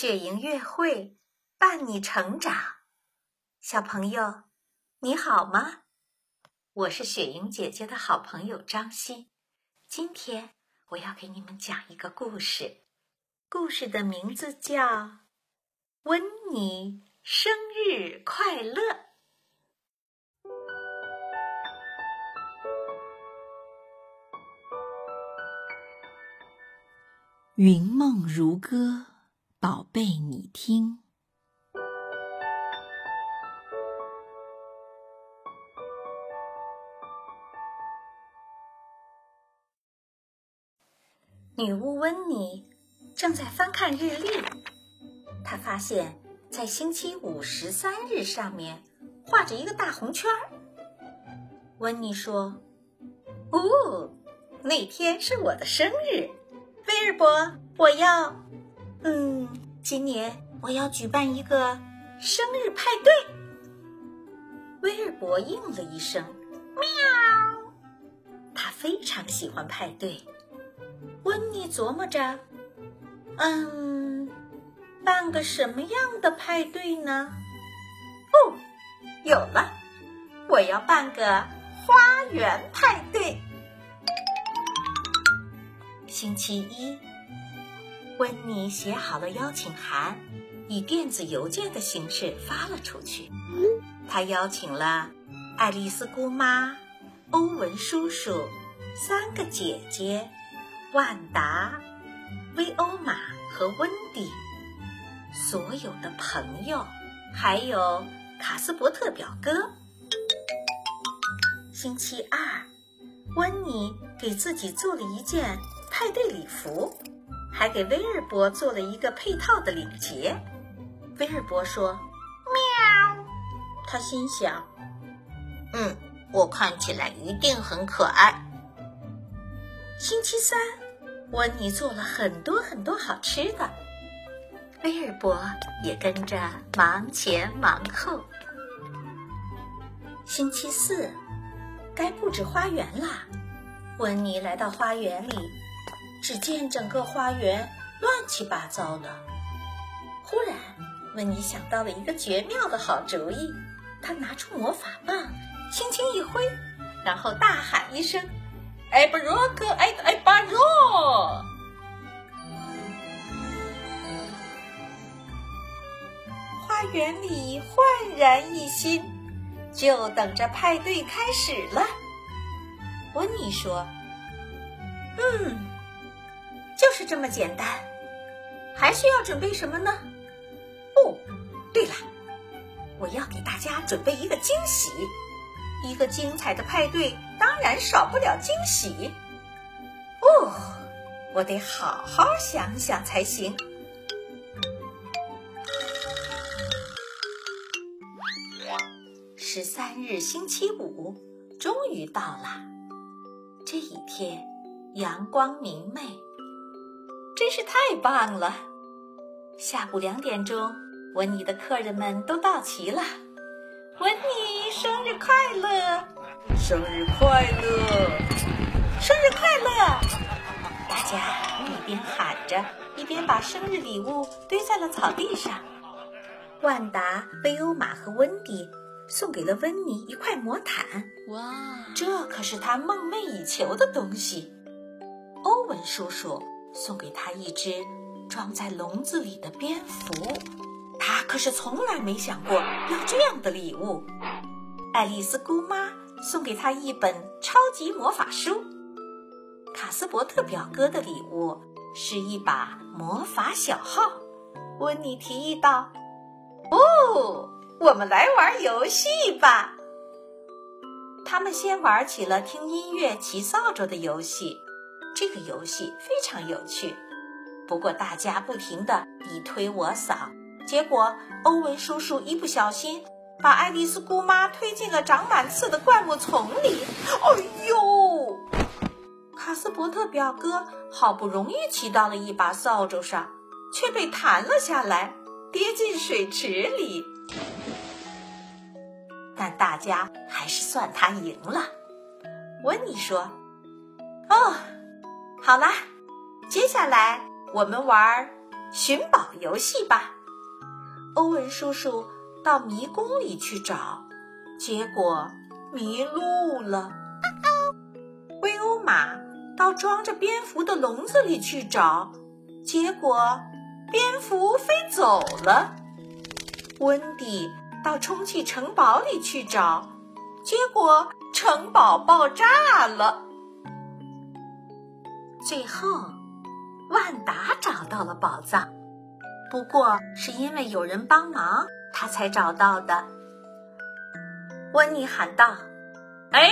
雪莹月会伴你成长，小朋友，你好吗？我是雪莹姐姐的好朋友张希，今天我要给你们讲一个故事，故事的名字叫《温妮生日快乐》。云梦如歌，宝贝，你听。女巫温妮正在翻看日历，她发现，在星期五十三日上面画着一个大红圈。温妮说：“哦，那天是我的生日。”威尔伯，我要，嗯，今年我要举办一个生日派对。威尔伯应了一声，喵。他非常喜欢派对。温妮琢磨着，嗯，办个什么样的派对呢？哦，有了，我要办个花园派对。星期一，温妮写好了邀请函，以电子邮件的形式发了出去。他邀请了爱丽丝姑妈、欧文叔叔、三个姐姐、万达、威欧玛和温迪，所有的朋友，还有卡斯伯特表哥。星期二，温妮给自己做了一件。派对礼服，还给威尔伯做了一个配套的领结。威尔伯说：“喵。”他心想：“嗯，我看起来一定很可爱。”星期三，温妮做了很多很多好吃的，威尔伯也跟着忙前忙后。星期四，该布置花园啦。温妮来到花园里。只见整个花园乱七八糟的。忽然，温妮想到了一个绝妙的好主意。他拿出魔法棒，轻轻一挥，然后大喊一声：“埃布罗克埃埃巴若！”花园里焕然一新，就等着派对开始了。温妮说：“这么简单，还需要准备什么呢？哦，对了，我要给大家准备一个惊喜。一个精彩的派对当然少不了惊喜。哦，我得好好想想才行。十三日星期五终于到了，这一天阳光明媚。真是太棒了！下午两点钟，温妮的客人们都到齐了。温妮生日快乐！生日快乐！生日快乐！大家一边喊着，一边把生日礼物堆在了草地上。万达、贝欧玛和温迪送给了温妮一块魔毯。哇，这可是他梦寐以求的东西。欧文叔叔。送给他一只装在笼子里的蝙蝠，他可是从来没想过要这样的礼物。爱丽丝姑妈送给他一本超级魔法书。卡斯伯特表哥的礼物是一把魔法小号。温妮提议道：“哦，我们来玩游戏吧。”他们先玩起了听音乐、骑扫帚的游戏。这个游戏非常有趣，不过大家不停的你推我扫，结果欧文叔叔一不小心把爱丽丝姑妈推进了长满刺的灌木丛里。哎呦！卡斯伯特表哥好不容易骑到了一把扫帚上，却被弹了下来，跌进水池里。但大家还是算他赢了。温妮说：“哦。”好啦，接下来我们玩寻宝游戏吧。欧文叔叔到迷宫里去找，结果迷路了。威欧马到装着蝙蝠的笼子里去找，结果蝙蝠飞走了。温迪到充气城堡里去找，结果城堡爆炸了。最后，万达找到了宝藏，不过是因为有人帮忙，他才找到的。温妮喊道：“哎，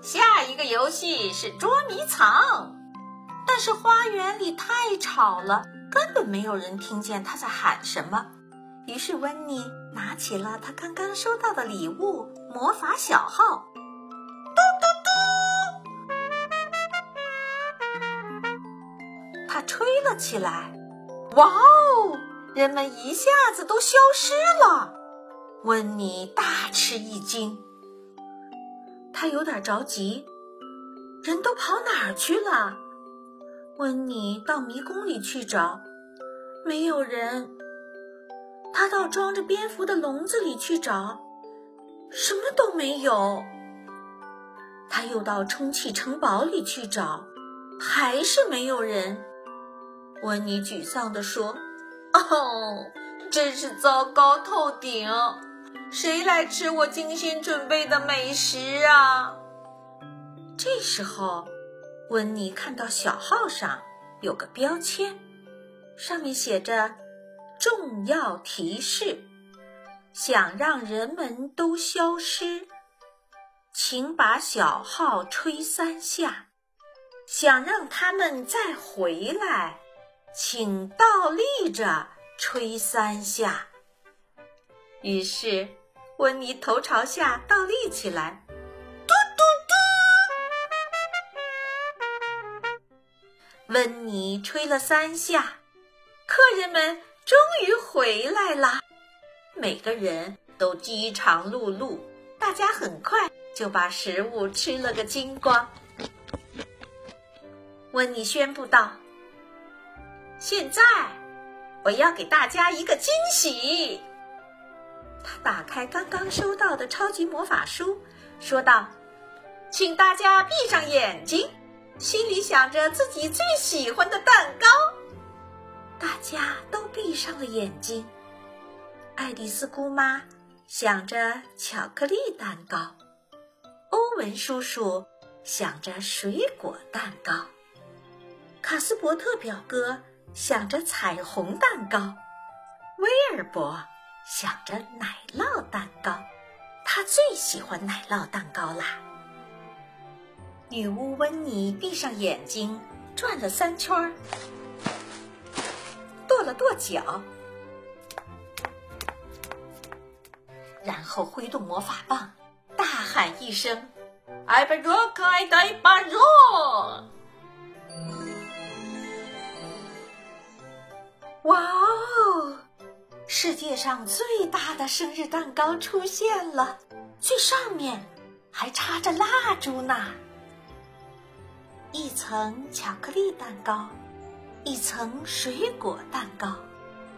下一个游戏是捉迷藏。”但是花园里太吵了，根本没有人听见他在喊什么。于是温妮拿起了他刚刚收到的礼物——魔法小号，吹了起来。哇哦！人们一下子都消失了。温妮大吃一惊，他有点着急。人都跑哪儿去了？温妮到迷宫里去找，没有人。他到装着蝙蝠的笼子里去找，什么都没有。他又到充气城堡里去找，还是没有人。温妮沮丧地说：“哦，真是糟糕透顶！谁来吃我精心准备的美食啊？”这时候，温妮看到小号上有个标签，上面写着。重要提示：想让人们都消失，请把小号吹三下；想让他们再回来，请倒立着吹三下。于是，温妮头朝下倒立起来，嘟嘟嘟。温妮吹了三下，客人们。终于回来了，每个人都饥肠辘辘，大家很快就把食物吃了个精光。温妮宣布道：“现在我要给大家一个惊喜。”他打开刚刚收到的超级魔法书，说道：“请大家闭上眼睛，心里想着自己最喜欢的蛋糕。”大家都闭上了眼睛。爱丽丝姑妈想着巧克力蛋糕，欧文叔叔想着水果蛋糕，卡斯伯特表哥想着彩虹蛋糕，威尔伯想着奶酪蛋糕。他最喜欢奶酪蛋糕啦。女巫温妮闭上眼睛，转了三圈。跺了跺脚，然后挥动魔法棒，大喊一声：“艾巴若克艾戴巴若！”世界上最大的生日蛋糕出现了，最上面还插着蜡烛呢。一层巧克力蛋糕。一层水果蛋糕，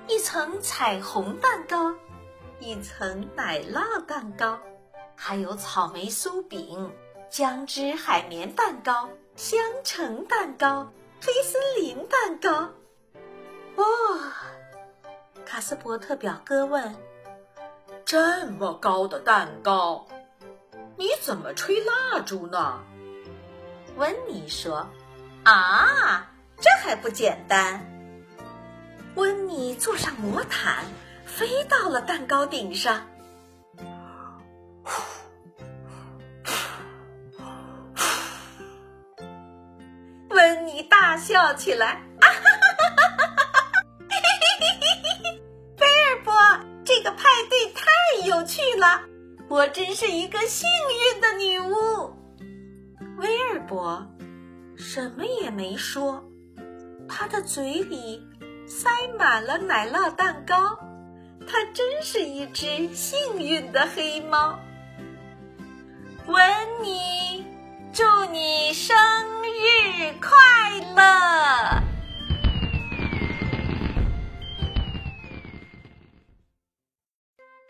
一层彩虹蛋糕，一层奶酪蛋糕，还有草莓酥饼、姜汁海绵蛋糕、香橙蛋糕、黑森林蛋糕。哦，卡斯伯特表哥问：“这么高的蛋糕，你怎么吹蜡烛呢？”温妮说：“啊。”这还不简单！温妮坐上魔毯，飞到了蛋糕顶上。温妮大笑起来：“啊哈有趣了，我真是一个幸运的女巫。”威尔伯什么也没说。他的嘴里塞满了奶酪蛋糕，他真是一只幸运的黑猫。温妮，祝你生日快乐！